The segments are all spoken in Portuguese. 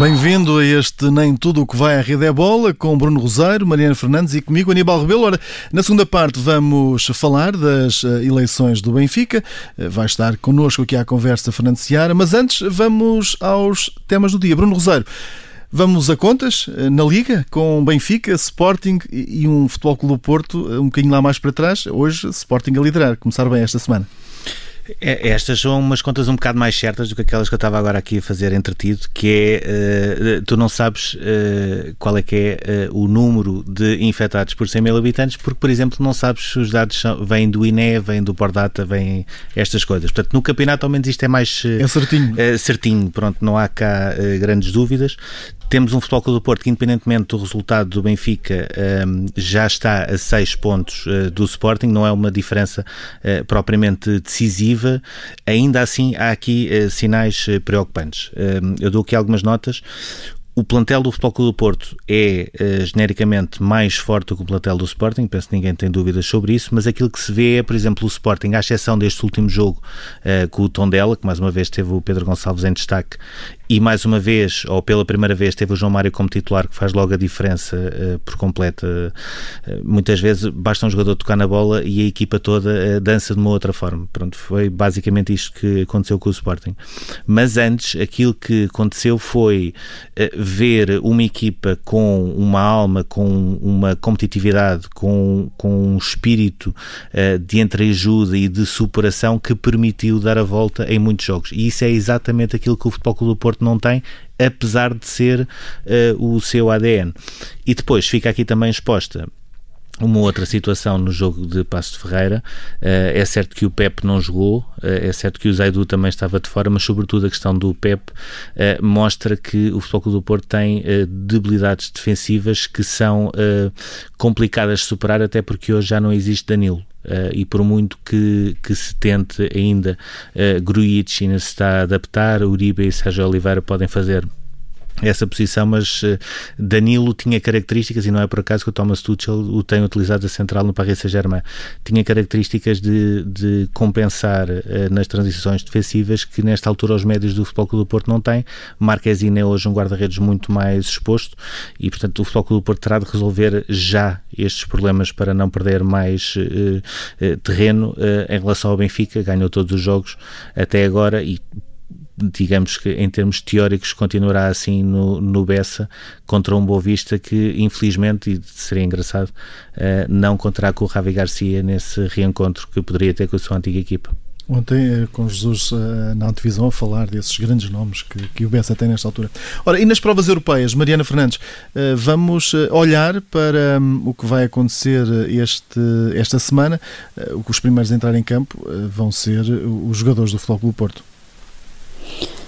Bem-vindo a este Nem Tudo o que vai à rede é bola, com Bruno Rosário, Mariana Fernandes e comigo, Aníbal Rebelo. Ora, na segunda parte vamos falar das eh, eleições do Benfica. Eh, vai estar connosco aqui à conversa Fernando Seara, mas antes vamos aos temas do dia. Bruno Rosário, Vamos a contas eh, na Liga com Benfica, Sporting e um Futebol Clube do Porto um bocadinho lá mais para trás. Hoje, Sporting a liderar. Começar bem esta semana. É, estas são umas contas um bocado mais certas do que aquelas que eu estava agora aqui a fazer entretido, que é, uh, tu não sabes uh, qual é que é uh, o número de infectados por 100 mil habitantes, porque, por exemplo, não sabes se os dados são, vêm do INE, vêm do Pordata, vêm estas coisas. Portanto, no campeonato, ao menos, isto é mais... é certinho. certinho, pronto, não há cá grandes dúvidas. Temos um Futebol Clube do Porto que, independentemente do resultado do Benfica, um, já está a 6 pontos do Sporting, não é uma diferença propriamente decisiva. Ainda assim, há aqui uh, sinais preocupantes. Hum, eu dou aqui algumas notas. O plantel do Futebol Clube do Porto é uh, genericamente mais forte do que o plantel do Sporting, penso que ninguém tem dúvidas sobre isso, mas aquilo que se vê é, por exemplo, o Sporting, à exceção deste último jogo uh, com o Tondela, que mais uma vez teve o Pedro Gonçalves em destaque e mais uma vez, ou pela primeira vez, teve o João Mário como titular, que faz logo a diferença uh, por completo. Muitas vezes basta um jogador tocar na bola e a equipa toda dança de uma outra forma. Pronto, foi basicamente isto que aconteceu com o Sporting. Mas antes, aquilo que aconteceu foi ver uma equipa com uma alma, com uma competitividade, com, com um espírito de entreajuda e de superação que permitiu dar a volta em muitos jogos. E isso é exatamente aquilo que o Futebol Clube do Porto não tem, apesar de ser uh, o seu ADN. E depois fica aqui também exposta uma outra situação no jogo de Passo de Ferreira. Uh, é certo que o Pep não jogou, uh, é certo que o Zaidu também estava de fora, mas sobretudo a questão do Pep uh, mostra que o Futebol Clube do Porto tem debilidades defensivas que são complicadas de superar, até porque hoje já não existe Danilo. Uh, e por muito que, que se tente ainda, uh, ainda se está a adaptar, Uribe e Sérgio Oliveira podem fazer essa posição, mas uh, Danilo tinha características, e não é por acaso que o Thomas Tuchel o tem utilizado a central no Paris Saint-Germain, tinha características de, de compensar uh, nas transições defensivas que nesta altura os médios do Futebol Clube do Porto não têm. Marquezine é hoje um guarda-redes muito mais exposto e, portanto, o Futebol Clube do Porto terá de resolver já estes problemas para não perder mais uh, terreno em relação ao Benfica, ganhou todos os jogos até agora e digamos que em termos teóricos continuará assim no, no Bessa contra um Boa Vista que infelizmente, e seria engraçado, uh, não contará com o Ravi Garcia nesse reencontro que poderia ter com a sua antiga equipa. Ontem, eh, com Jesus eh, na antevisão, a falar desses grandes nomes que, que o Bessa tem nesta altura. Ora, e nas provas europeias, Mariana Fernandes, vamos olhar para hum, o que vai acontecer este, esta semana. Os primeiros a entrar em campo vão ser os jogadores do Futebol Clube Porto.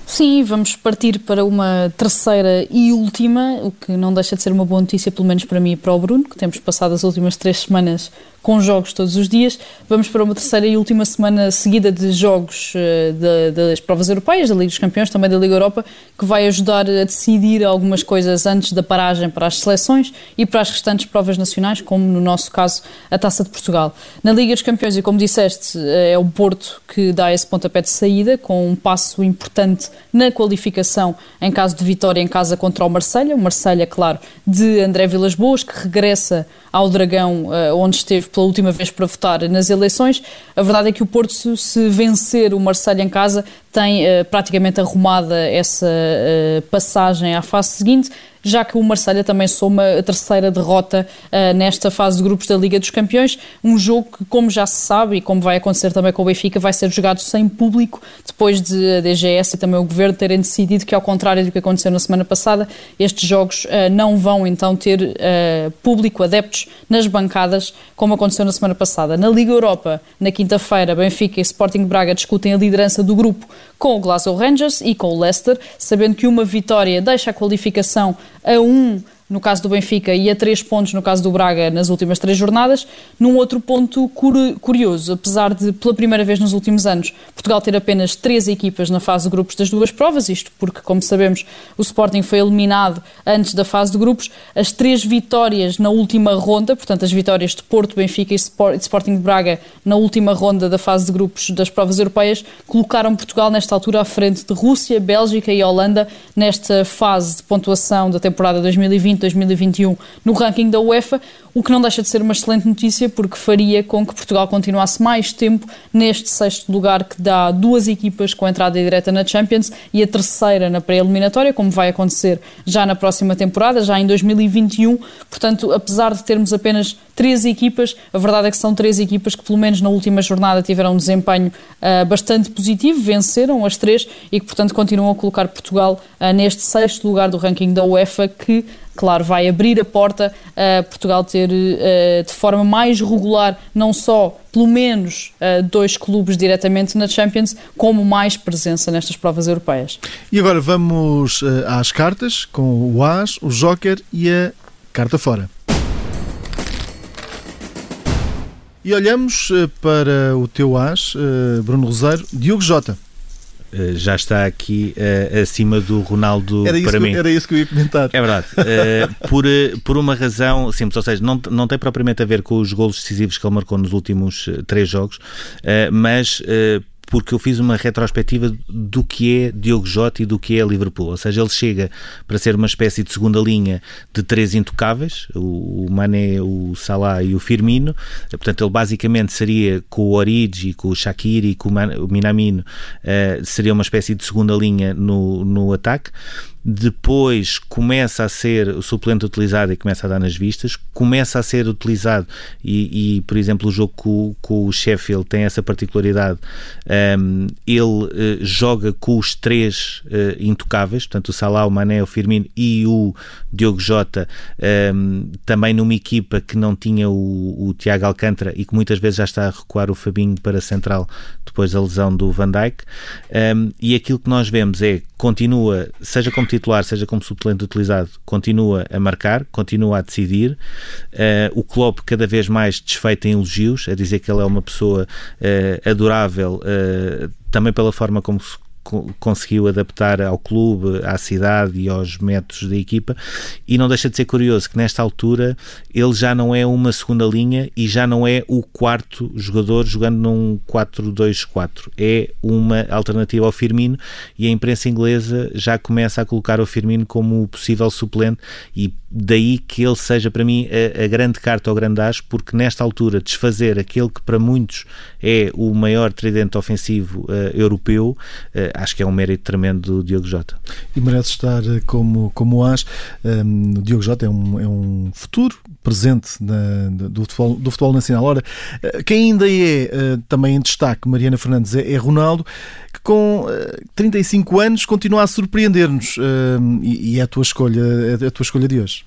Sim, vamos partir para uma terceira e última, o que não deixa de ser uma boa notícia, pelo menos para mim e para o Bruno, que temos passado as últimas três semanas com jogos todos os dias. Vamos para uma terceira e última semana seguida de jogos uh, de, das provas europeias, da Liga dos Campeões, também da Liga Europa, que vai ajudar a decidir algumas coisas antes da paragem para as seleções e para as restantes provas nacionais, como no nosso caso a Taça de Portugal. Na Liga dos Campeões, e como disseste, é o Porto que dá esse pontapé de saída, com um passo importante na qualificação em caso de vitória em casa contra o Marselha. O Marselha, claro, de André Vilas Boas, que regressa ao Dragão, eh, onde esteve pela última vez para votar nas eleições. A verdade é que o Porto, se vencer o Marseille em casa, tem uh, praticamente arrumada essa uh, passagem à fase seguinte já que o Marselha também soma a terceira derrota uh, nesta fase de grupos da Liga dos Campeões. Um jogo que, como já se sabe e como vai acontecer também com o Benfica, vai ser jogado sem público, depois de a DGS e também o Governo terem decidido que, ao contrário do que aconteceu na semana passada, estes jogos não vão então ter público, adeptos nas bancadas, como aconteceu na semana passada. Na Liga Europa, na quinta-feira, Benfica e Sporting Braga discutem a liderança do grupo com o Glasgow Rangers e com o Leicester, sabendo que uma vitória deixa a qualificação a um no caso do Benfica, e a três pontos no caso do Braga nas últimas três jornadas. Num outro ponto curioso, apesar de, pela primeira vez nos últimos anos, Portugal ter apenas três equipas na fase de grupos das duas provas, isto porque, como sabemos, o Sporting foi eliminado antes da fase de grupos, as três vitórias na última ronda, portanto, as vitórias de Porto, Benfica e Sporting de Braga na última ronda da fase de grupos das provas europeias, colocaram Portugal nesta altura à frente de Rússia, Bélgica e Holanda nesta fase de pontuação da temporada 2020 2021 no ranking da UEFA, o que não deixa de ser uma excelente notícia porque faria com que Portugal continuasse mais tempo neste sexto lugar que dá duas equipas com entrada direta na Champions e a terceira na pré-eliminatória, como vai acontecer já na próxima temporada, já em 2021. Portanto, apesar de termos apenas três equipas, a verdade é que são três equipas que, pelo menos na última jornada, tiveram um desempenho uh, bastante positivo, venceram as três e que, portanto, continuam a colocar Portugal uh, neste sexto lugar do ranking da UEFA, que claro, vai abrir a porta a Portugal ter uh, de forma mais regular, não só pelo menos uh, dois clubes diretamente na Champions, como mais presença nestas provas europeias. E agora vamos uh, às cartas, com o As, o Joker e a carta fora. E olhamos para o teu As, Bruno Rosário, Diogo Jota. Eh, já está aqui uh, acima do Ronaldo era para que, mim. Era isso que eu ia comentar. É verdade. Uh, por, por uma razão simples, ou seja, não, não tem propriamente a ver com os golos decisivos que ele marcou nos últimos três jogos, mas porque eu fiz uma retrospectiva do que é Diogo Jota e do que é Liverpool. Ou seja, ele chega para ser uma espécie de segunda linha de três intocáveis, o Mané, o Salah e o Firmino. Portanto, ele basicamente seria com o Origi, com o Shaqiri, com o Minamino, uh, seria uma espécie de segunda linha no, no ataque depois começa a ser o suplente utilizado e começa a dar nas vistas, começa a ser utilizado e, e por exemplo, o jogo com, com, o Sheffield tem essa particularidade, um, ele uh, joga com os três uh, intocáveis, portanto o Salah, o Mané, o Firmino e o Diogo Jota, um, também numa equipa que não tinha o, o Tiago Alcântara e que muitas vezes já está a recuar o Fabinho para a central depois da lesão do Van Dijk, um, e aquilo que nós vemos é, continua, seja como titular, seja como suplente utilizado, continua a marcar, continua a decidir. Uh, o Klopp cada vez mais desfeito em elogios, a dizer que ele é uma pessoa uh, adorável, uh, também pela forma como conseguiu adaptar ao clube, à cidade e aos métodos da equipa. E não deixa de ser curioso que nesta altura ele já não é uma segunda linha e já não é o quarto jogador jogando num 4-2-4 é uma alternativa ao Firmino e a imprensa inglesa já começa a colocar o Firmino como o possível suplente e daí que ele seja para mim a, a grande carta ao grande as, porque nesta altura desfazer aquele que para muitos é o maior tridente ofensivo uh, europeu, uh, acho que é um mérito tremendo do Diogo Jota. E merece estar eh, como, como as. Um, o Diogo Jota é um, é um futuro presente na, do, futebol, do futebol nacional. Ora, quem ainda é uh, também em destaque, Mariana Fernandes, é, é Ronaldo, que com 35 anos continua a surpreender-nos e, e é a tua escolha, é a tua escolha de hoje.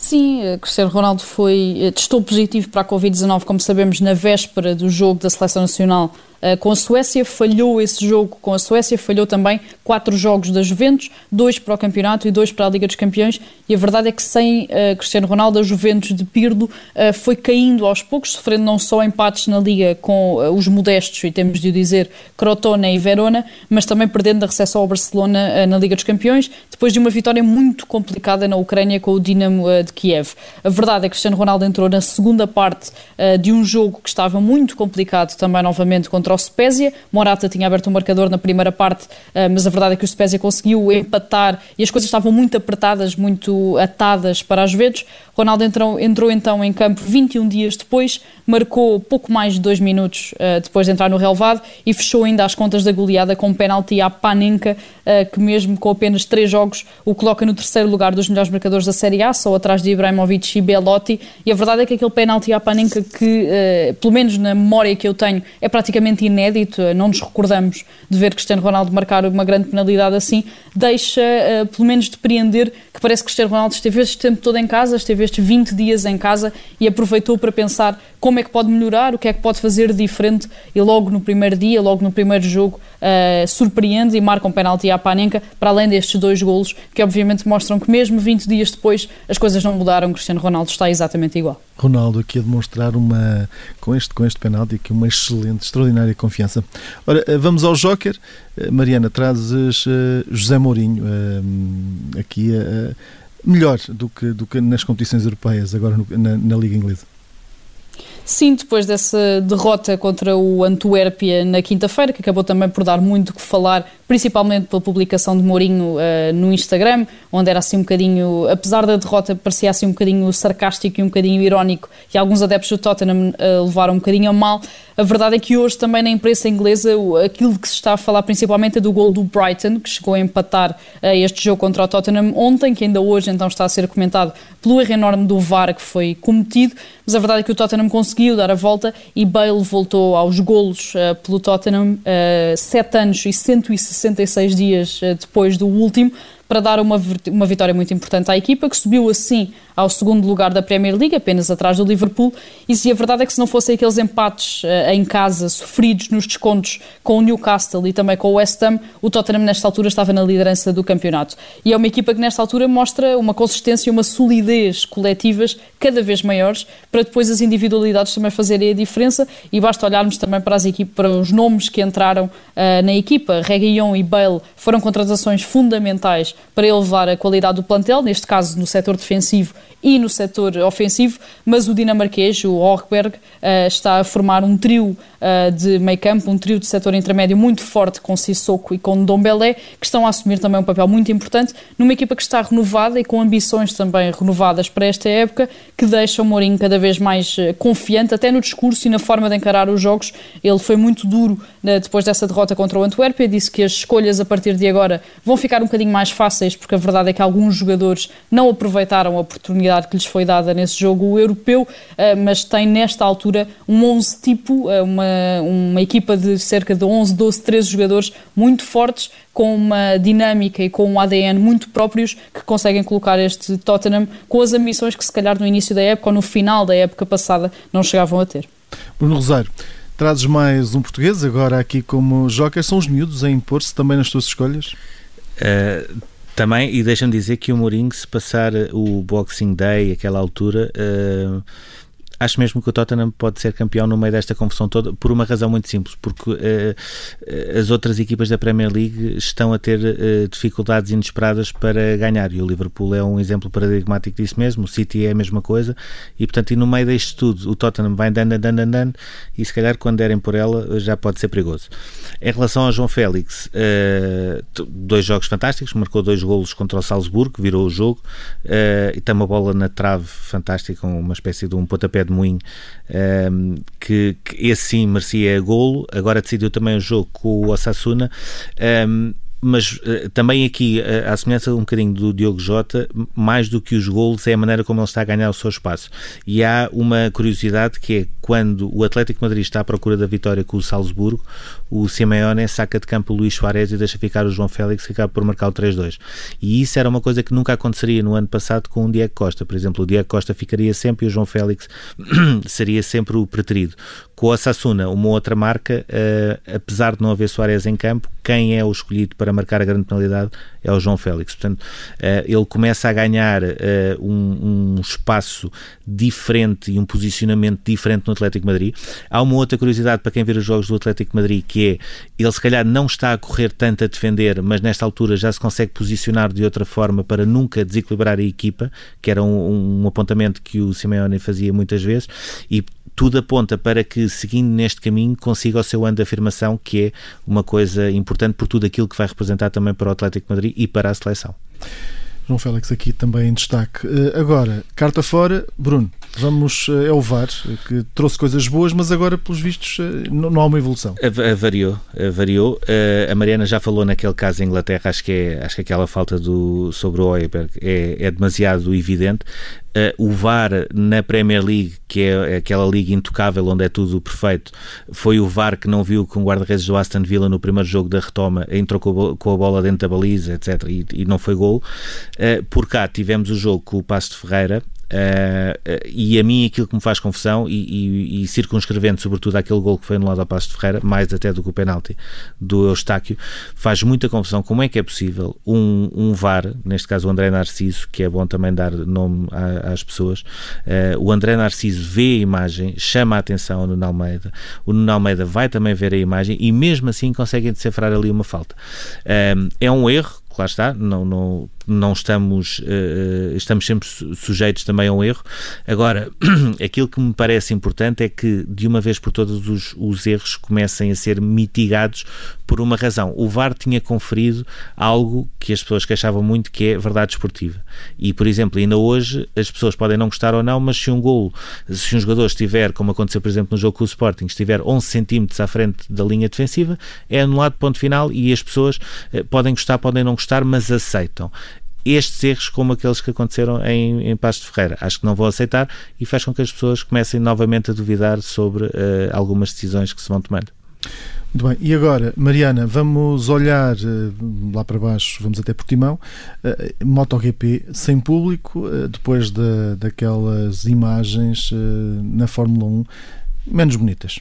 Sim, eh, Cristiano Ronaldo foi, eh, testou positivo para a Covid-19, como sabemos, na véspera do jogo da Seleção Nacional eh, com a Suécia, falhou esse jogo com a Suécia, falhou também quatro jogos da Juventus, dois para o campeonato e dois para a Liga dos Campeões. E a verdade é que sem Cristiano Ronaldo, a Juventus de Pirlo foi caindo aos poucos, sofrendo não só empates na Liga com os modestos, e temos de o dizer, Crotone e Verona, mas também perdendo a recepção ao Barcelona na Liga dos Campeões, depois de uma vitória muito complicada na Ucrânia com o Dinamo de Kiev. A verdade é que Cristiano Ronaldo entrou na segunda parte de um jogo que estava muito complicado também novamente contra o Spezia. Morata tinha aberto o um marcador na primeira parte, eh, mas a verdade é que o Spezia conseguiu empatar e as coisas estavam muito apertadas, muito atadas para as Juventus. Ronaldo entrou, entrou então em campo 21 dias depois, marcou pouco mais de dois minutos uh, depois de entrar no relevado e fechou ainda as contas da goleada com um penalti à Panenka, uh, que mesmo com apenas três jogos o coloca no terceiro lugar dos melhores marcadores da Série A, só atrás de Ibrahimovic e Belotti, e a verdade é que aquele penalti à Panenka que, uh, pelo menos na memória que eu tenho, é praticamente inédito, não nos recordamos de ver Cristiano Ronaldo marcar uma grande penalidade assim, deixa pelo menos depreender que parece que Cristiano Ronaldo esteve este tempo todo em casa, esteve estes 20 dias em casa e aproveitou para pensar como é que pode melhorar, o que é que pode fazer diferente e logo no primeiro dia, logo no primeiro jogo, surpreende e marca um penalti à Panenka, para além destes dois golos, que obviamente mostram que mesmo 20 dias depois as coisas não mudaram, Cristiano Ronaldo está exatamente igual. Ronaldo aqui a demonstrar uma, com este, com este penalti aqui, uma excelente, extraordinária confiança. Ora, eh, vamos ao Joker. Eh, Mariana, trazes uh, José Mourinho aqui melhor do que, do que nas competições europeias, agora na, na Liga Inglesa. Sim, depois dessa derrota contra o Antuérpia na quinta-feira, que acabou também por dar muito que falar, principalmente pela publicação de Mourinho uh, no Instagram, onde era assim um bocadinho, apesar da derrota, parecia assim um bocadinho sarcástico e um bocadinho irónico, e alguns adeptos do Tottenham uh, levaram um bocadinho a mal. A verdade é que hoje também na imprensa inglesa aquilo que se está a falar principalmente é do gol do Brighton, que chegou a empatar uh, este jogo contra o Tottenham ontem, que ainda hoje então está a ser comentado pelo erro enorme do VAR que foi cometido, mas a verdade é que o Tottenham conseguiu dar a volta e Bale voltou aos golos uh, pelo Tottenham uh, 7 anos e 166 dias uh, depois do último para dar uma, uma vitória muito importante à equipa, que subiu assim ao segundo lugar da Premier League, apenas atrás do Liverpool. E se a verdade é que se não fossem aqueles empates uh, em casa sofridos nos descontos com o Newcastle e também com o West Ham, o Tottenham nesta altura estava na liderança do campeonato. E é uma equipa que nesta altura mostra uma consistência e uma solidez coletivas cada vez maiores, para depois as individualidades também fazerem a diferença. E basta olharmos também para as equipas, para os nomes que entraram uh, na equipa. Reguilhon e Bale foram contratações fundamentais para elevar a qualidade do plantel, neste caso no setor defensivo e no setor ofensivo, mas o dinamarquês, o Horkberg, uh, está a formar um trio uh, de meio campo, um trio de setor intermédio muito forte com Sissoko e com Dombelé, que estão a assumir também um papel muito importante numa equipa que está renovada e com ambições também renovadas para esta época, que deixa o Mourinho cada vez mais uh, confiante, até no discurso e na forma de encarar os jogos. Ele foi muito duro depois dessa derrota contra o Antuérpia, disse que as escolhas a partir de agora vão ficar um bocadinho mais fáceis, porque a verdade é que alguns jogadores não aproveitaram a oportunidade que lhes foi dada nesse jogo europeu, eh, mas tem nesta altura um 11 tipo, eh, uma, uma equipa de cerca de 11, 12, 13 jogadores muito fortes, com uma dinâmica e com um ADN muito próprios que conseguem colocar este Tottenham com as ambições que se calhar no início da época ou no final da época passada não chegavam a ter. Bruno Rosário, trazes mais um português agora aqui como joker. São os miúdos a impor-se também nas tuas escolhas? Uh, também, e deixa-me dizer que o Mourinho, se passar o Boxing Day, aquela altura, uh, acho mesmo que o Tottenham pode ser campeão no meio desta confusão toda, por uma razão muito simples, porque uh, as outras equipas da Premier League estão a ter uh, dificuldades inesperadas para ganhar, e o Liverpool é um exemplo paradigmático disso mesmo, o City é a mesma coisa, e portanto, e no meio deste tudo, o Tottenham vai andando, andando, andando, e se calhar quando derem por ela já pode ser perigoso. Em relação ao João Félix, uh, dois jogos fantásticos, marcou dois golos contra o Salzburgo, virou o jogo, e tem uma bola na trave fantástica, uma espécie de um pontapé de de um, ehm, que, que, esse sim merecia golo, agora decidiu também o jogo com o Osasuna. Um, ehm, mas uh, também aqui, uh, à semelhança um bocadinho do Diogo Jota, mais do que os golos é a maneira como ele está a ganhar o seu espaço. E há uma curiosidade que é quando o Atlético Madrid está à procura da vitória com o Salzburgo, o Simeone saca de campo o Luís Soares e deixa ficar o João Félix que acaba por marcar o 3-2. E isso era uma coisa que nunca aconteceria no ano passado com o Diego Costa. Por exemplo, o Diego Costa ficaria sempre e o João Félix seria sempre o preterido. Com o Sassuna, uma outra marca, uh, apesar de não haver Soares em campo, quem é o escolhido para marcar a grande penalidade é o João Félix. Portanto, uh, ele começa a ganhar uh, um, um, espaço diferente e um posicionamento diferente no Atlético Madrid. Há uma outra curiosidade para quem ver os jogos do Atlético Madrid, que é ele se calhar não está a correr tanto a defender, mas nesta altura já se consegue posicionar de outra forma para nunca desequilibrar a equipa, que era um, um apontamento que o Simeone fazia muitas vezes, e tudo aponta para que, seguindo neste caminho, consiga o seu ano de afirmação, que é uma coisa importante por tudo aquilo que vai representar também para o Atlético Madrid e para a seleção. João Félix aqui também em destaque. Eh, agora, carta fora, Bruno, Vamos, é o VAR, que trouxe coisas boas, mas agora, pelos vistos, não há uma evolução. Variou, variou. A Mariana já falou naquele caso em Inglaterra, acho que, é, acho que aquela falta do, sobre o Oeberg é, é demasiado evidente. O VAR na Premier League, que é aquela liga intocável onde é tudo perfeito, foi o VAR que não viu que um guarda-redes do Aston Villa no primeiro jogo da retoma entrou com a bola dentro da baliza, etc. E, e não foi gol. Por cá tivemos o jogo com o Passo de Ferreira, Uh, e a mim aquilo que me faz confusão e, e, e, circunscrevendo sobretudo aquele gol que foi anulado ao Passo de Ferreira, mais até do que o penalti do Eustáquio, faz muita confusão como é que é possível um, um VAR, neste caso o André Narciso, que é bom também dar nome às pessoas, uh, o André Narciso vê a imagem, chama a atenção ao Nuno Almeida, o Nuno Almeida vai também ver a imagem e mesmo assim conseguem decifrar ali uma falta. Uh, é um erro, lá está, não, não, não estamos, uh, estamos sempre sujeitos também a um erro. Agora, aquilo que me parece importante é que de uma vez por todas os, os erros comecem a ser mitigados por uma razão. O VAR tinha conferido algo que as pessoas queixavam muito, que é verdade esportiva. E, por exemplo, ainda hoje as pessoas podem não gostar ou não, mas se um golo, se um jogador estiver, como aconteceu, por exemplo, no jogo com o Sporting, estiver 11 centímetros à frente da linha defensiva, é anulado ponto final e as pessoas uh, podem gostar, podem não gostar, mas aceitam estes erros como aqueles que aconteceram em, em Pasto Ferreira. Acho que não vou aceitar e faz com que as pessoas comecem novamente a duvidar sobre uh, algumas decisões que se vão tomando. Muito bem, e agora, Mariana, vamos olhar uh, lá para baixo, vamos até Portimão, uh, MotoGP sem público, depois de, daquelas imagens na Fórmula 1 menos bonitas.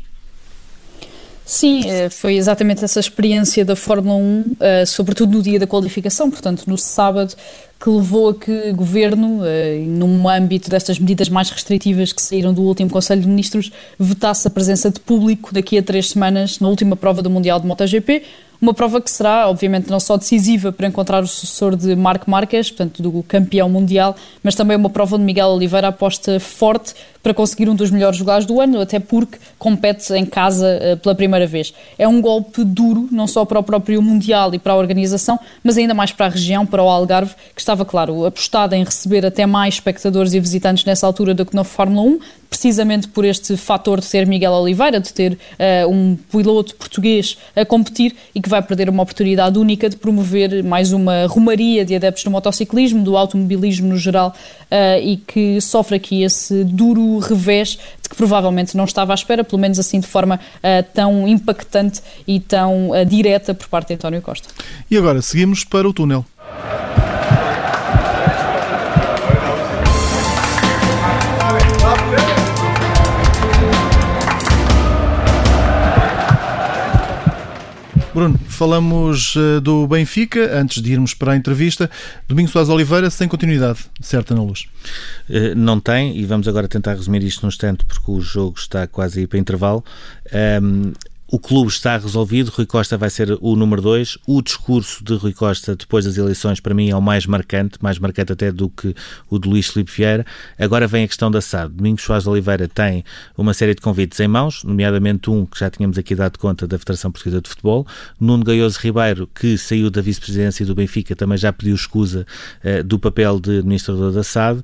Sim, eh, foi exatamente essa experiência da Fórmula 1, eh, sobretudo no dia da qualificação, portanto, no sábado, que levou a que o governo, eh, num âmbito destas medidas mais restritivas que saíram do último Conselho de Ministros, vetasse a presença de público daqui a três semanas na última prova do Mundial de MotoGP. Uma prova que será, obviamente, não só decisiva para encontrar o sucessor de Marco Marques, portanto, do campeão mundial, mas também uma prova onde Miguel Oliveira aposta forte para conseguir um dos melhores lugares do ano, até porque compete em casa uh, pela primeira vez. É um golpe duro, não só para o próprio Mundial e para a organização, mas ainda mais para a região, para o Algarve, que estava, claro, apostado em receber até mais espectadores e visitantes nessa altura do que na Fórmula 1, precisamente por este fator de ter Miguel Oliveira, de ter uh, um piloto português a competir e que vai perder uma oportunidade única de promover mais uma rumaria de adeptos do motociclismo, do automobilismo no geral, uh, e que sofre aqui esse duro revés de que provavelmente não estava à espera, pelo menos assim de forma uh, tão impactante e tão direta por parte de António Costa. E agora seguimos para o túnel. Falamos uh, do Benfica, antes de irmos para a entrevista. Domingos Soares Oliveira sem continuidade, certa na luz? Uh, não tem, e vamos agora tentar resumir isto num instante, porque o jogo está quase aí para intervalo. Um, o clube está resolvido, Rui Costa vai ser o número 2. O discurso de Rui Costa depois das eleições, para mim, é o mais marcante, mais marcante até do que o de Luís Filipe Vieira. Agora vem a questão da SAD. Domingos Soares Oliveira tem uma série de convites em mãos, nomeadamente um que já tínhamos aqui dado conta da Federação Portuguesa de Futebol. Nuno Gaioso Ribeiro, que saiu da vice-presidência do Benfica, também já pediu escusa uh, do papel de administrador da SAD. Uh,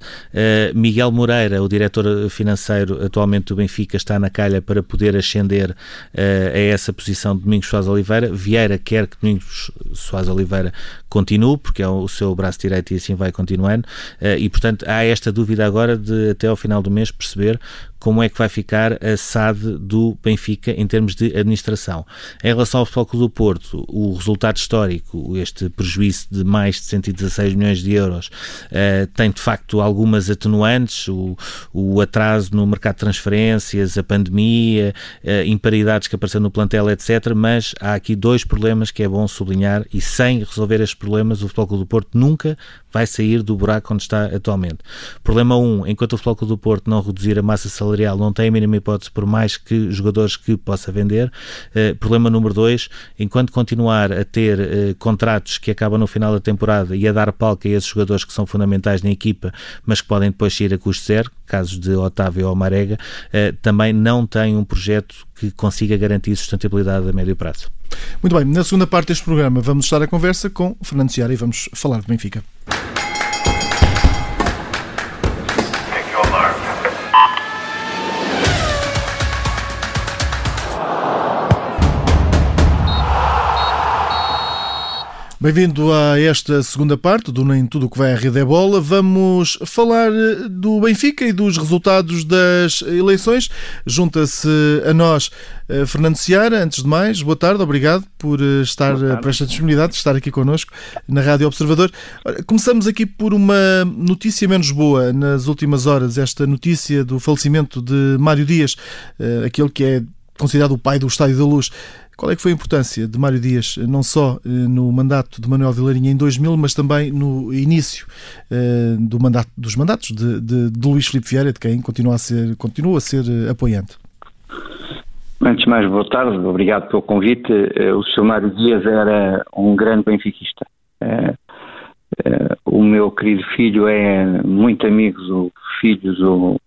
Miguel Moreira, o diretor financeiro atualmente do Benfica, está na calha para poder ascender uh, a essa posição de Domingos Soares Oliveira. Vieira quer que Domingos Soares Oliveira continue, porque é o seu braço direito e assim vai continuando. Eh, e, portanto, há esta dúvida agora de, até ao final do mês, perceber como é que vai ficar a SAD do Benfica em termos de administração. Em relação ao Futebol do Porto, o resultado histórico, este prejuízo de mais de 116 milhões de euros, uh, tem de facto algumas atenuantes, o, o, atraso no mercado de transferências, a pandemia, uh, imparidades que apareceram no plantel, etc. Mas há aqui dois problemas que é bom sublinhar e sem resolver estes problemas, o Futebol do Porto nunca vai sair do buraco onde está atualmente. Problema 1, um, enquanto o Futebol do Porto não reduzir a massa salarial, não tem a mínima hipótese por mais que jogadores que possa vender. Uh, problema número 2, enquanto continuar a ter uh, contratos que acabam no final da temporada e a dar palco a esses jogadores que são fundamentais na equipa, mas que podem depois sair a custo zero, casos de Otávio ou Marega, uh, também não tem um projeto que consiga garantir sustentabilidade a médio prazo. Muito bem, na segunda parte deste programa vamos estar a conversa com Fernando Ciara e vamos falar de Benfica. Bem-vindo a esta segunda parte do Nem Tudo que vai à Rede é Bola. Vamos falar eh, do Benfica e dos resultados das eleições. Junta-se a nós eh, Fernando Seara. Antes de mais, boa tarde, obrigado por eh, estar por esta disponibilidade de estar aqui connosco na Rádio Observador. Começamos aqui por uma notícia menos boa nas últimas horas, esta notícia do falecimento de Mário Dias, aquele que é considerado o pai do Estádio da Luz. Qual é que foi a importância de Mário Dias, não só eh, no mandato de Manuel Vilarinha em 2000, mas também no início uh, do mandato, dos mandatos de, de, de, Luís Filipe Vieira, de quem continua a ser, continua a ser apoiante? Antes de mais, boa tarde, obrigado pelo convite. O Sr. Mário Dias era um grande benfiquista. o meu querido filho é muito amigo do filho do,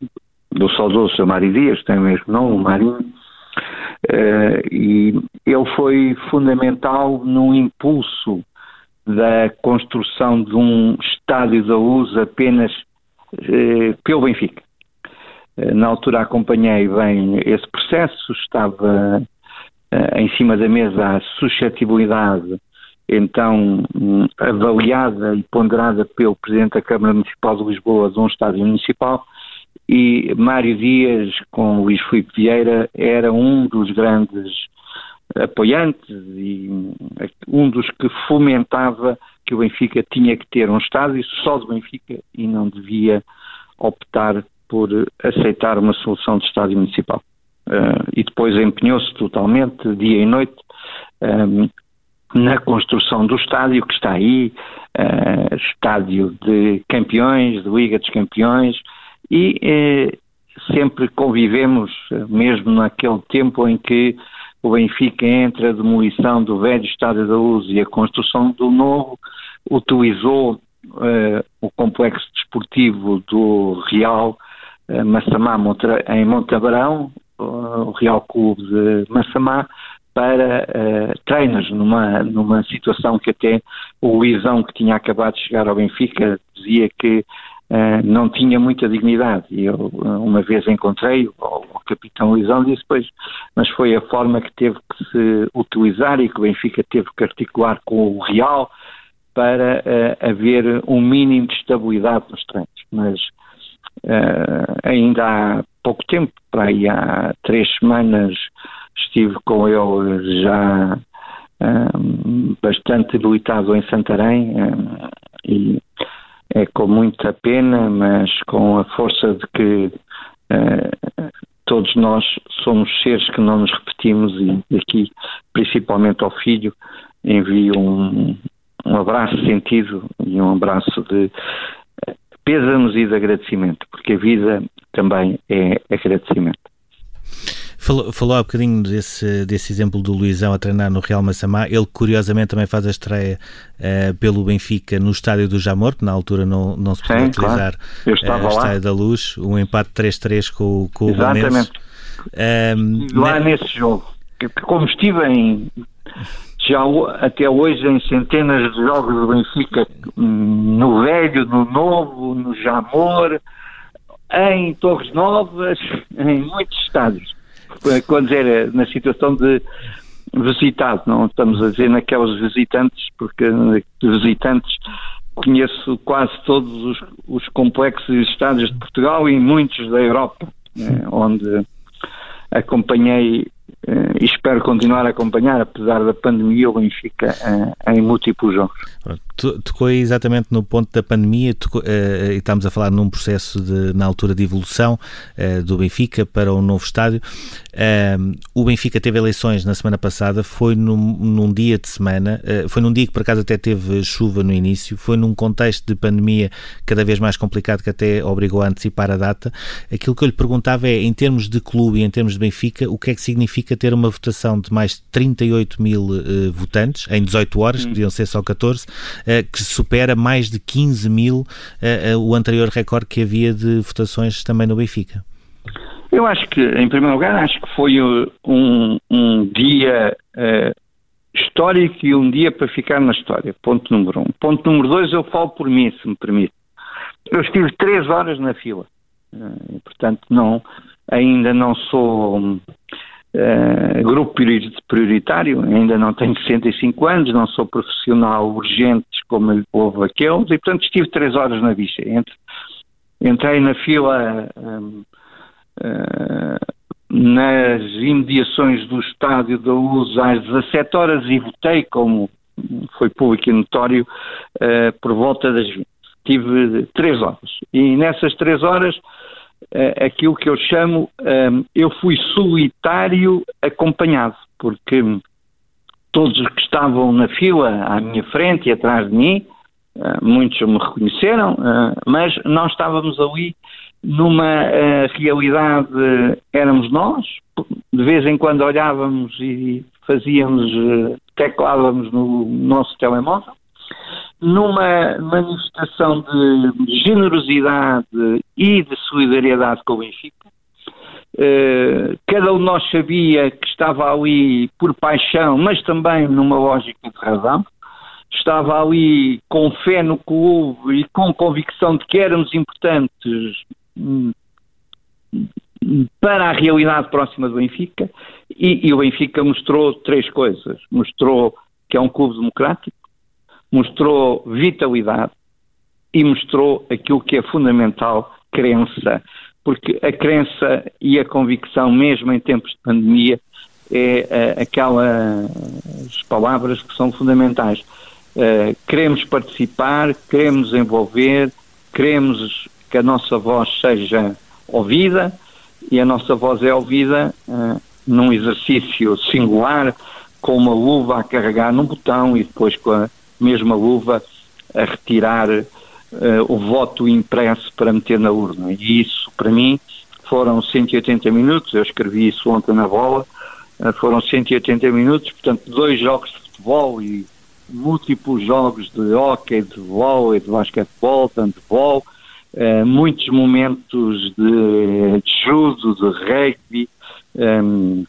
do saudoso Sr. Mário Dias, tem o mesmo nome, o Marinho Uh, e ele foi fundamental no impulso da construção de um estádio da luz apenas uh, pelo Benfica. Uh, na altura acompanhei bem esse processo, estava em cima da mesa a suscetibilidade então um, avaliada e ponderada pelo Presidente da Câmara Municipal de Lisboa de um estádio municipal e Mário Dias com Luís Filipe Vieira era um dos grandes apoiantes e um dos que fomentava que o Benfica tinha que ter um estádio só do Benfica e não devia optar por aceitar uma solução de estádio municipal. Uh, e depois empenhou-se totalmente, dia e noite, um, ehm, na construção do estádio que está aí, uh, estádio de campeões, de Liga dos Campeões, e eh, sempre convivemos, mesmo naquele tempo em que o Benfica entra a demolição do velho Estádio da Luz e a construção do novo, utilizou eh, o complexo desportivo do Real eh, Massamá em Montabrão, o Real Clube de Massamá, para uh, treinos, numa, numa situação que até o Luizão, que tinha acabado de chegar ao Benfica, dizia que uh, não tinha muita dignidade. E eu eh, uma vez encontrei o, o capitão Lisão disse, pois, mas foi a forma que teve que se utilizar e que o Benfica teve que articular com o Real para uh, haver um mínimo de estabilidade nos treinos. Mas uh, ainda há pouco tempo, para aí há três semanas, estive com ele já um, bastante debilitado em Santarém um, e é com muita pena, mas com a força de que uh, todos nós somos seres que não nos repetimos e aqui, principalmente ao filho, envio um, um abraço sentido e um abraço de pêsanos e de agradecimento, porque a vida também é agradecimento. Falou, falou há bocadinho desse, desse exemplo do Luizão a treinar no Real Massamá. Ele, curiosamente, também faz a estreia uh, pelo Benfica no estádio do Jamor, que na altura não, não se podia utilizar claro. uh, o estádio da Luz. Um empate 3-3 com, com o Exatamente. Um, lá ne... nesse jogo. Como estive em já até hoje em centenas de jogos do Benfica, no Velho, no Novo, no Jamor, em Torres Novas, em muitos estádios quando dizer, na situação de visitado, não estamos a dizer naqueles visitantes, porque visitantes conheço quase todos os, os complexos e estádios de Portugal e muitos da Europa, né, onde acompanhei e espero continuar a acompanhar, apesar da pandemia, o Benfica uh, em múltiplos jogos. Tocou exatamente no ponto da pandemia, tocou, uh, e estamos a falar num processo de, na altura de evolução do Benfica para o um novo estádio. O Benfica teve eleições na semana passada, foi num, num dia de semana, foi num dia que por acaso até teve chuva no início, foi num contexto de pandemia cada vez mais complicado que até obrigou a antecipar a data. Aquilo que eu lhe perguntava é, em termos de clube e em termos de Benfica, o que é que significa ter uma votação de mais de 38 mil uh, votantes em 18 horas, hum. podiam ser só 14, uh, que supera mais de 15 mil uh, o anterior recorde que havia de votações também no Benfica. Eu acho que, em primeiro lugar, acho que foi um, um dia histórico e um dia para ficar na história. Ponto número um. Ponto número dois, eu falo por mim, se me permite. Eu estive três horas na fila. E, portanto, não, ainda não sou uh, grupo prioritário, ainda não tenho 65 anos, não sou profissional urgente como houve aqueles, e portanto estive três horas na bicha. Entre, entrei na fila um, uh, nas imediações do estádio da Luz às 17 horas e votei, como foi público e notório, uh, por volta das 20. Tive três horas. E nessas três horas, uh, aquilo que eu chamo, eu fui solitário acompanhado, porque todos que estavam na fila à minha frente e atrás de mim, muitos me reconheceram, mas nós estávamos ali numa realidade, éramos nós, de vez em quando olhávamos e fazíamos, eh, teclávamos no nosso telemóvel, numa manifestação de generosidade e de solidariedade com o Benfica. Uh, cada um de nós sabia que estava ali por paixão, mas também numa lógica de razão. Estava ali com fé no clube e com convicção de que éramos importantes para a realidade próxima do Benfica e, e, o Benfica mostrou três coisas. Mostrou que é um clube democrático, mostrou vitalidade e mostrou aquilo que é fundamental, crença. Porque a crença e a convicção, mesmo em tempos de pandemia, é uh, aquelas palavras que são fundamentais. Uh, queremos participar, queremos envolver, queremos que a nossa voz seja ouvida e a nossa voz é ouvida uh, num exercício singular, com uma luva a carregar num botão e depois com a mesma luva a retirar uh, o voto impresso para meter na urna. E isso, para mim, foram 180 minutos, eu escrevi isso ontem na bola, uh, foram 180 minutos, portanto, dois jogos de futebol e múltiplos jogos de hóquei, de vôlei, de basquetebol, de handball, uh, muitos momentos de, de judo, de rugby, um,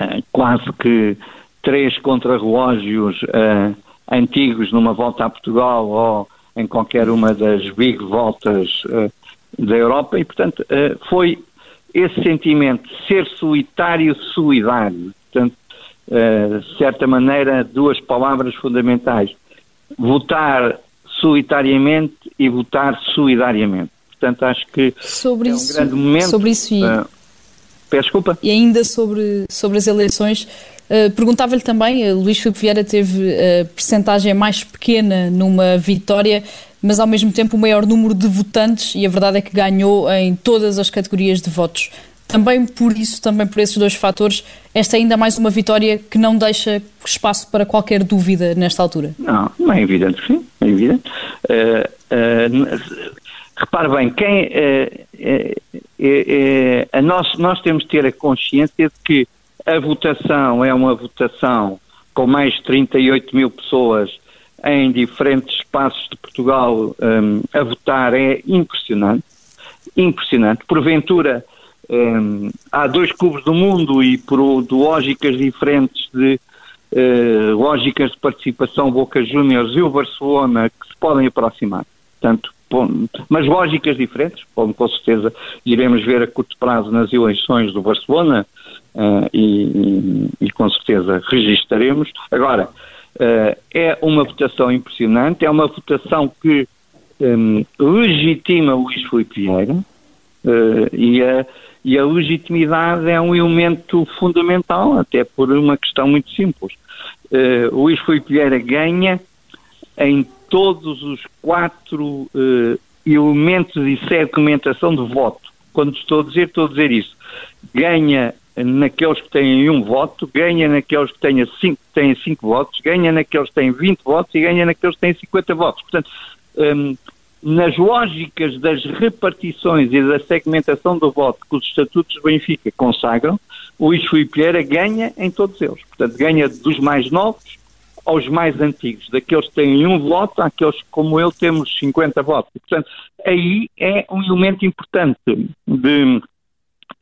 uh, quase que três contrarrelógios uh, antigos numa volta a Portugal ou em qualquer uma das big voltas da Europa e, portanto, foi esse sentimento ser solitário, solidário. Portanto, de certa maneira, duas palavras fundamentais. Votar solitariamente e votar solidariamente. Portanto, acho que sobre é um isso, grande momento. Sobre isso e, uh, peço desculpa. E ainda sobre, sobre as eleições, uh, perguntava-lhe também, uh, Luís Filipe Vieira teve a percentagem mais pequena numa vitória, mas ao mesmo tempo o maior número de votantes e a verdade é que ganhou em todas as categorias de votos. Também por isso, também por esses dois fatores, esta é ainda mais uma vitória que não deixa espaço para qualquer dúvida nesta altura. Não, não é evidente sim, é evidente. Uh, uh, repare bem, quem, uh, a nós, nós temos de ter a consciência de que a votação é uma votação com mais de 38 mil pessoas em diferentes espaços de Portugal um, a votar é impressionante, impressionante. Porventura, um, há dois clubes do mundo e por de lógicas diferentes de uh, lógicas de participação Boca Juniors e o Barcelona que se podem aproximar. Portanto, mas lógicas diferentes, como com certeza iremos ver a curto prazo nas eleições do Barcelona uh, e, e, e, com certeza registaremos. Agora, uh, é uma votação impressionante, é uma votação que um, legitima o Luís Filipe Vieira e a e a legitimidade é um elemento fundamental, até por uma questão muito simples. Uh, Luís Filipe Vieira ganha em todos os quatro uh, elementos e segmentação de voto. Quando estou a dizer, estou a dizer isso. Ganha naqueles que têm um voto, ganha naqueles que têm cinco, têm cinco votos, ganha naqueles que têm 20 votos e ganha naqueles que têm 50 votos. Portanto, um, nas lógicas das repartições e da segmentação do voto que os estatutos do Benfica consagram, Luís Filipe Vieira ganha em todos eles. Portanto, ganha dos mais novos aos mais antigos, daqueles que têm um voto àqueles que, como eu, temos 50 votos. portanto, aí é um elemento importante de,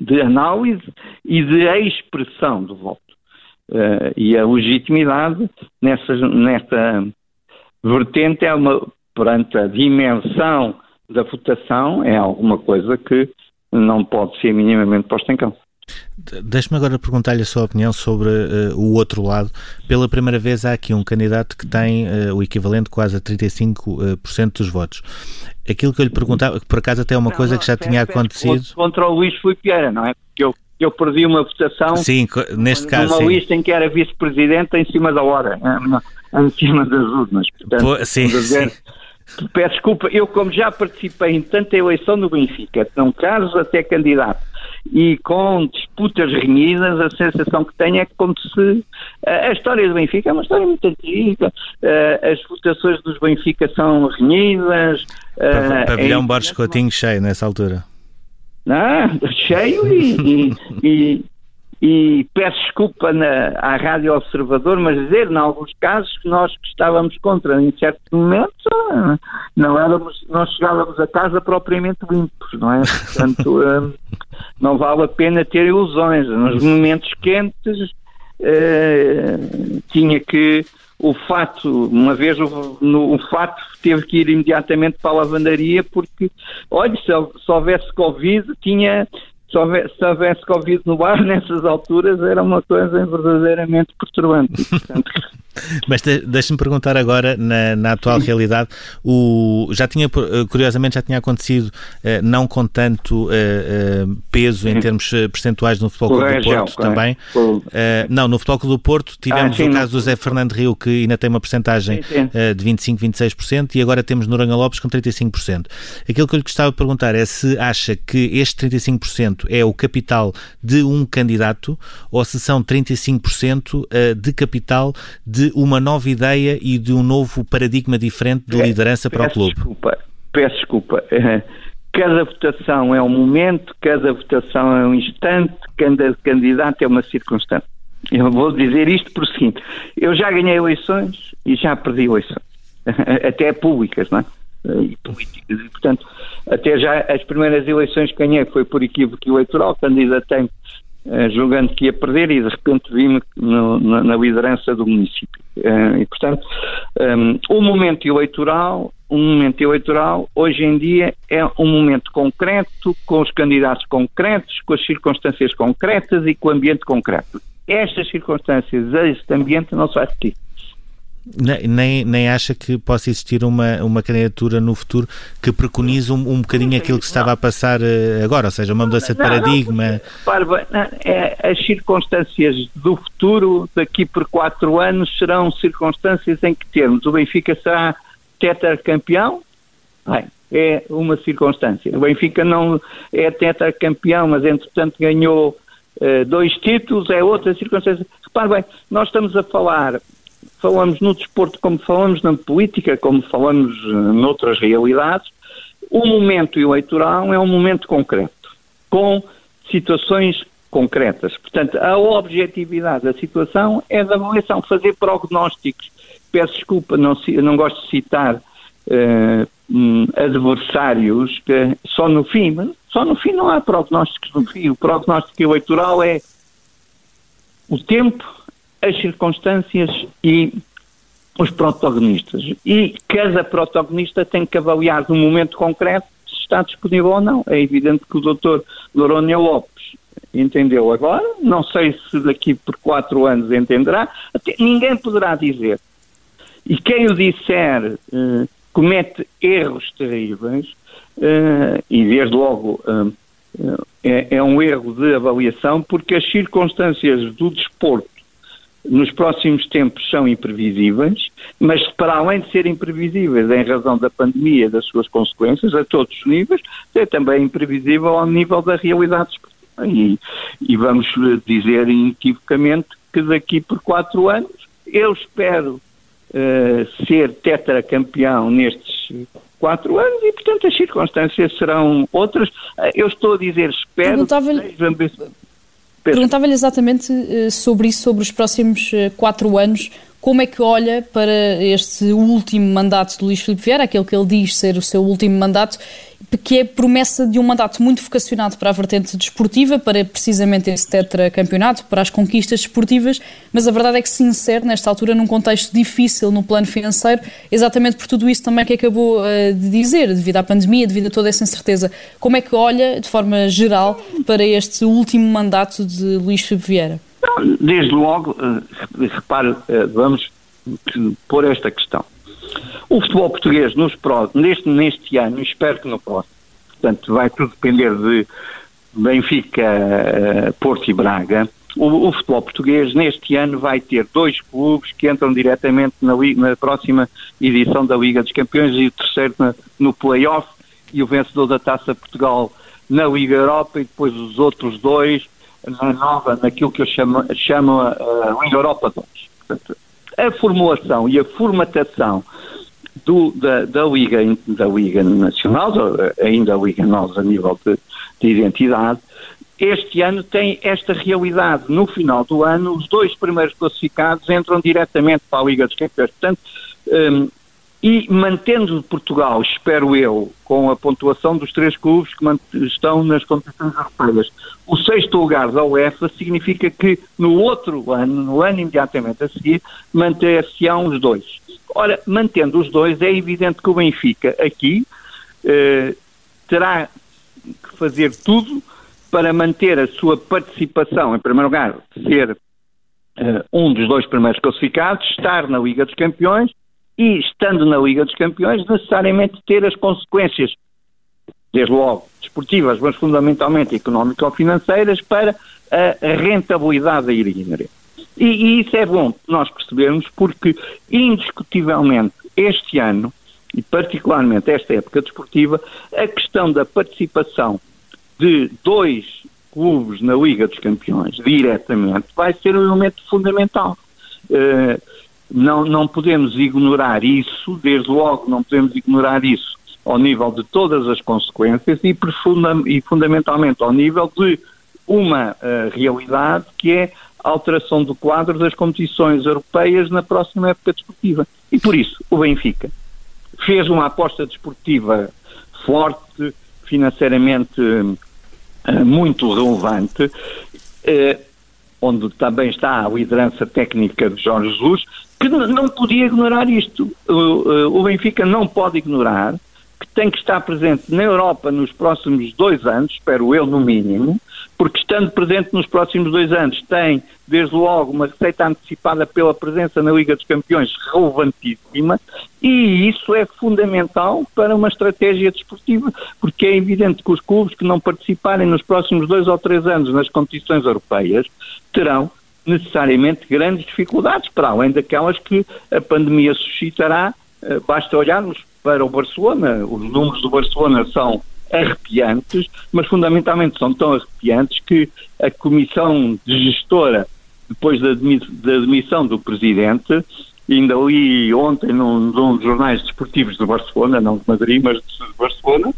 de análise e de expressão do voto. Uh, e a legitimidade nessa, nessa vertente é uma, perante a dimensão da votação, é alguma coisa que não pode ser minimamente posta em causa. Deixe-me agora perguntar-lhe a sua opinião sobre uh, o outro lado. Pela primeira vez há aqui um candidato que tem uh, o equivalente quase a 35% dos votos. Aquilo que eu lhe perguntava, que por acaso até é uma não, coisa não, que já tinha acontecido. Contra o Luís Filipe Vieira, não é? Porque eu, eu perdi uma votação. Sim, neste caso. Uma sim. lista em que era vice-presidente em cima da hora, em cima das urnas. Portanto, Pô, sim, sim. Peço desculpa, eu como já participei em tanta eleição no Benfica, não casos até candidato, e com disputas renhidas, a sensação que tenho é que como se a história do Benfica é uma história muito antiga, as votações dos Benfica são renhidas. Pavilhão é, Borges Coutinho cheio nessa altura. Não, cheio e, e, e e peço desculpa na, à Rádio Observador, mas dizer, em alguns casos, que nós que estávamos contra, em certos momentos, não, éramos, não chegávamos a casa propriamente limpos, não é? Portanto, um, não vale a pena ter ilusões. Nos momentos quentes, uh, tinha que. O fato, uma vez o, no, o fato teve que ir imediatamente para a lavandaria porque, olha, se, se houvesse Covid, tinha se houvesse, se houvesse Covid no bar nessas alturas era uma coisa verdadeiramente perturbante. Portanto, Mas deixe-me perguntar agora, na, na atual realidade, o, já tinha, eh, curiosamente, já tinha acontecido, eh, não com tanto eh, peso em termos percentuais no Futebol Clube do Porto também. não, no Futebol Clube do Porto tivemos ah, sim, o caso do Zé Fernando Rio, que ainda tem uma percentagem de 25, 26%, e agora temos Noronha Lopes com 35%. Aquilo que eu lhe gostava de perguntar é se acha que este 35% é o capital de um candidato ou se são 35% de capital de uma nova ideia e de um novo paradigma diferente de liderança para o clube? Desculpa, peço desculpa. Cada votação é um momento, cada votação é um instante, cada candidato é uma circunstância. Eu vou dizer isto por seguinte: eu já ganhei eleições e já perdi eleições, até públicas, não é? E políticas. E, portanto, até já as primeiras eleições que ganhei foi por equívoco eleitoral, candidatei julgando que ia perder e de repente vi-me na, na, liderança do município. Uh, e, portanto, um, o momento eleitoral, um momento eleitoral, hoje em dia é um momento concreto, com os candidatos concretos, com as circunstâncias concretas e com o ambiente concreto. Estas circunstâncias, este ambiente não se vai repetir. Nem, nem acha que possa existir uma, uma candidatura no futuro que preconize um, um bocadinho aquilo que estava a passar eh, agora, ou seja, uma mudança de paradigma? Não, não, é, as circunstâncias do futuro, daqui por quatro anos, serão circunstâncias em que termos o Benfica será tetracampeão? Bem, é uma circunstância. O Benfica não é tetracampeão, mas entretanto ganhou uh, dois títulos, é outra circunstância. Repare bem, nós estamos a falar falamos no desporto como falamos na política, como falamos uh, noutras realidades, o momento eleitoral é um momento concreto, com situações concretas. Portanto, a objetividade da situação é da avaliação, fazer prognósticos. Peço desculpa, não, não gosto de citar uh, um, adversários que só no fim, só no fim não há prognósticos no fim. O prognóstico eleitoral é o tempo as circunstâncias e os protagonistas. E cada protagonista tem que avaliar no momento concreto se está disponível ou não. É evidente que o doutor Noronha Lopes entendeu agora, não sei se daqui por quatro anos entenderá, até ninguém poderá dizer. E quem o disser uh, comete erros terríveis, uh, e desde logo uh, é, é um erro de avaliação, porque as circunstâncias do desporto nos próximos tempos são imprevisíveis, mas para além de serem imprevisíveis em razão da pandemia e das suas consequências a todos os níveis, é também imprevisível ao nível da realidade. E, e vamos dizer inequivocamente que daqui por quatro anos eu espero uh, ser tetracampeão nestes quatro anos e, portanto, as circunstâncias serão outras. Eu estou a dizer espero. Perguntava-lhe exatamente uh, sobre isso, sobre os próximos uh, quatro anos. Como é que olha para este último mandato de Luís Filipe Vieira, aquele que ele diz ser o seu último mandato, que é promessa de um mandato muito vocacionado para a vertente desportiva, para precisamente esse tetracampeonato, para as conquistas desportivas, mas a verdade é que se insere nesta altura num contexto difícil no plano financeiro, exatamente por tudo isso também que acabou uh, de dizer, devido à pandemia, devido a toda essa incerteza. Como é que olha, de forma geral, para este último mandato de Luís Filipe Vieira? Desde logo, uh, repare, uh, vamos pôr esta questão. O futebol português nos neste, neste ano, espero que no próximo, portanto vai tudo depender de Benfica, eh, Porto e Braga, o, o, futebol português neste ano vai ter dois clubes que entram diretamente na, na próxima edição da Liga dos Campeões e o terceiro na, no play-off e o vencedor da Taça Portugal na Liga Europa e depois os outros dois na nova, naquilo que eu chamo, chamo Liga Europa 2. Portanto, a formulação e a formatação do, da, da, Liga, da Liga Nacional, ainda a Liga Nós a nível de, de identidade, este ano tem esta realidade. No final do ano, os dois primeiros classificados entram diretamente para a Liga dos Campeões. Portanto, um, e mantendo Portugal, espero eu, com a pontuação dos três clubes que estão nas competições europeias, o sexto lugar da UEFA significa que no outro ano, no ano imediatamente a seguir, manter-se-ão os dois. Ora, mantendo os dois, é evidente que o Benfica aqui eh, terá que fazer tudo para manter a sua participação, em primeiro lugar, ser eh, um dos dois primeiros classificados, estar na Liga dos Campeões e, estando na Liga dos Campeões, necessariamente ter as consequências, desde logo desportivas, mas fundamentalmente económico-financeiras, para a rentabilidade da inerente. E, e isso é bom nós percebermos porque, indiscutivelmente, este ano, e particularmente esta época desportiva, a questão da participação de dois clubes na Liga dos Campeões, diretamente, vai ser um elemento fundamental. Uh, não, não podemos ignorar isso, desde logo não podemos ignorar isso ao nível de todas as consequências e, e fundamentalmente ao nível de uma uh, realidade que é a alteração do quadro das competições europeias na próxima época desportiva. E por isso, o Benfica fez uma aposta desportiva forte, financeiramente uh, muito relevante, uh, onde também está a liderança técnica de Jorge Jesus, que não podia ignorar isto. O, o Benfica não pode ignorar que tem que estar presente na Europa nos próximos dois anos, espero eu no mínimo, porque estando presente nos próximos dois anos tem, desde logo, uma receita antecipada pela presença na Liga dos Campeões relevantíssima e isso é fundamental para uma estratégia desportiva, porque é evidente que os clubes que não participarem nos próximos dois ou três anos nas competições europeias terão necessariamente grandes dificuldades, para além daquelas que a pandemia suscitará. Eh, basta olharmos para o Barcelona, os números do Barcelona são arrepiantes, mas fundamentalmente são tão arrepiantes que a comissão de gestora, depois da, demissão do presidente, ainda li ontem num, num dos jornais desportivos de Barcelona, não de Madrid, mas de Barcelona,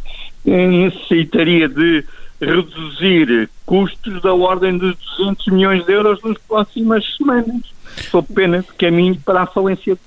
eh, necessitaria de reduzir custos da ordem de 200 milhões de euros nas próximas semanas. Sou pena de caminho para a falência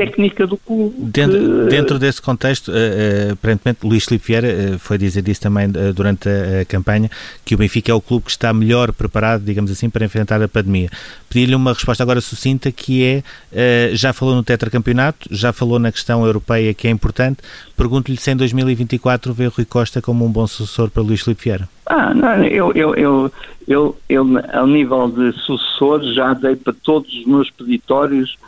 técnica do clube. Dentro, dentro desse contexto, uh, aparentemente, Luís Filipe Vieira foi dizer isso também durante a, a, campanha, que o Benfica é o clube que está melhor preparado, digamos assim, para enfrentar a pandemia. Pedi-lhe uma resposta agora sucinta, que é, já falou no tetracampeonato, já falou na questão europeia, que é importante, pergunto-lhe se em 2024 vê Rui Costa como um bom sucessor para Luís Filipe Vieira. Ah, não, eu, eu, eu, eu, eu, ao nível de sucessor, já dei para todos os meus peditórios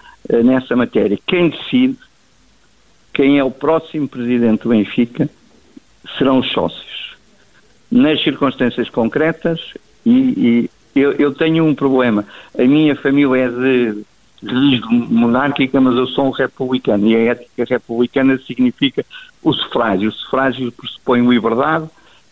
nessa matéria. Quem decide quem é o próximo presidente do Benfica serão os sócios. Nas circunstâncias concretas, e, e eu, eu, tenho um problema. A minha família é de religião monárquica, mas eu sou um republicano, e a ética republicana significa o sufrágio. O sufrágio pressupõe liberdade,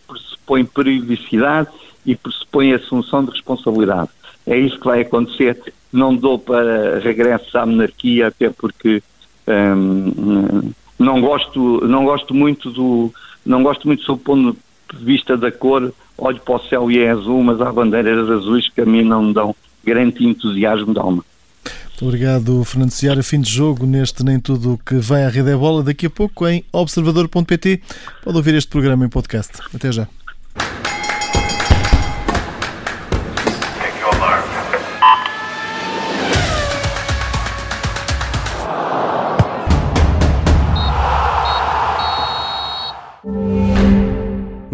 pressupõe periodicidade e pressupõe assunção de responsabilidade. É isso que vai acontecer. Não dou para regresso à monarquia, até porque hum, não gosto, não gosto muito do, não gosto muito do ponto de vista da cor. Olho para o céu e é azul, mas há bandeiras azuis que a mim não me dão grande entusiasmo de alma. Muito obrigado, Fernando Seara. Fim de jogo neste Nem Tudo que vai à Rede é Bola. Daqui a pouco em observador.pt. Pode ouvir este programa em podcast. Até já.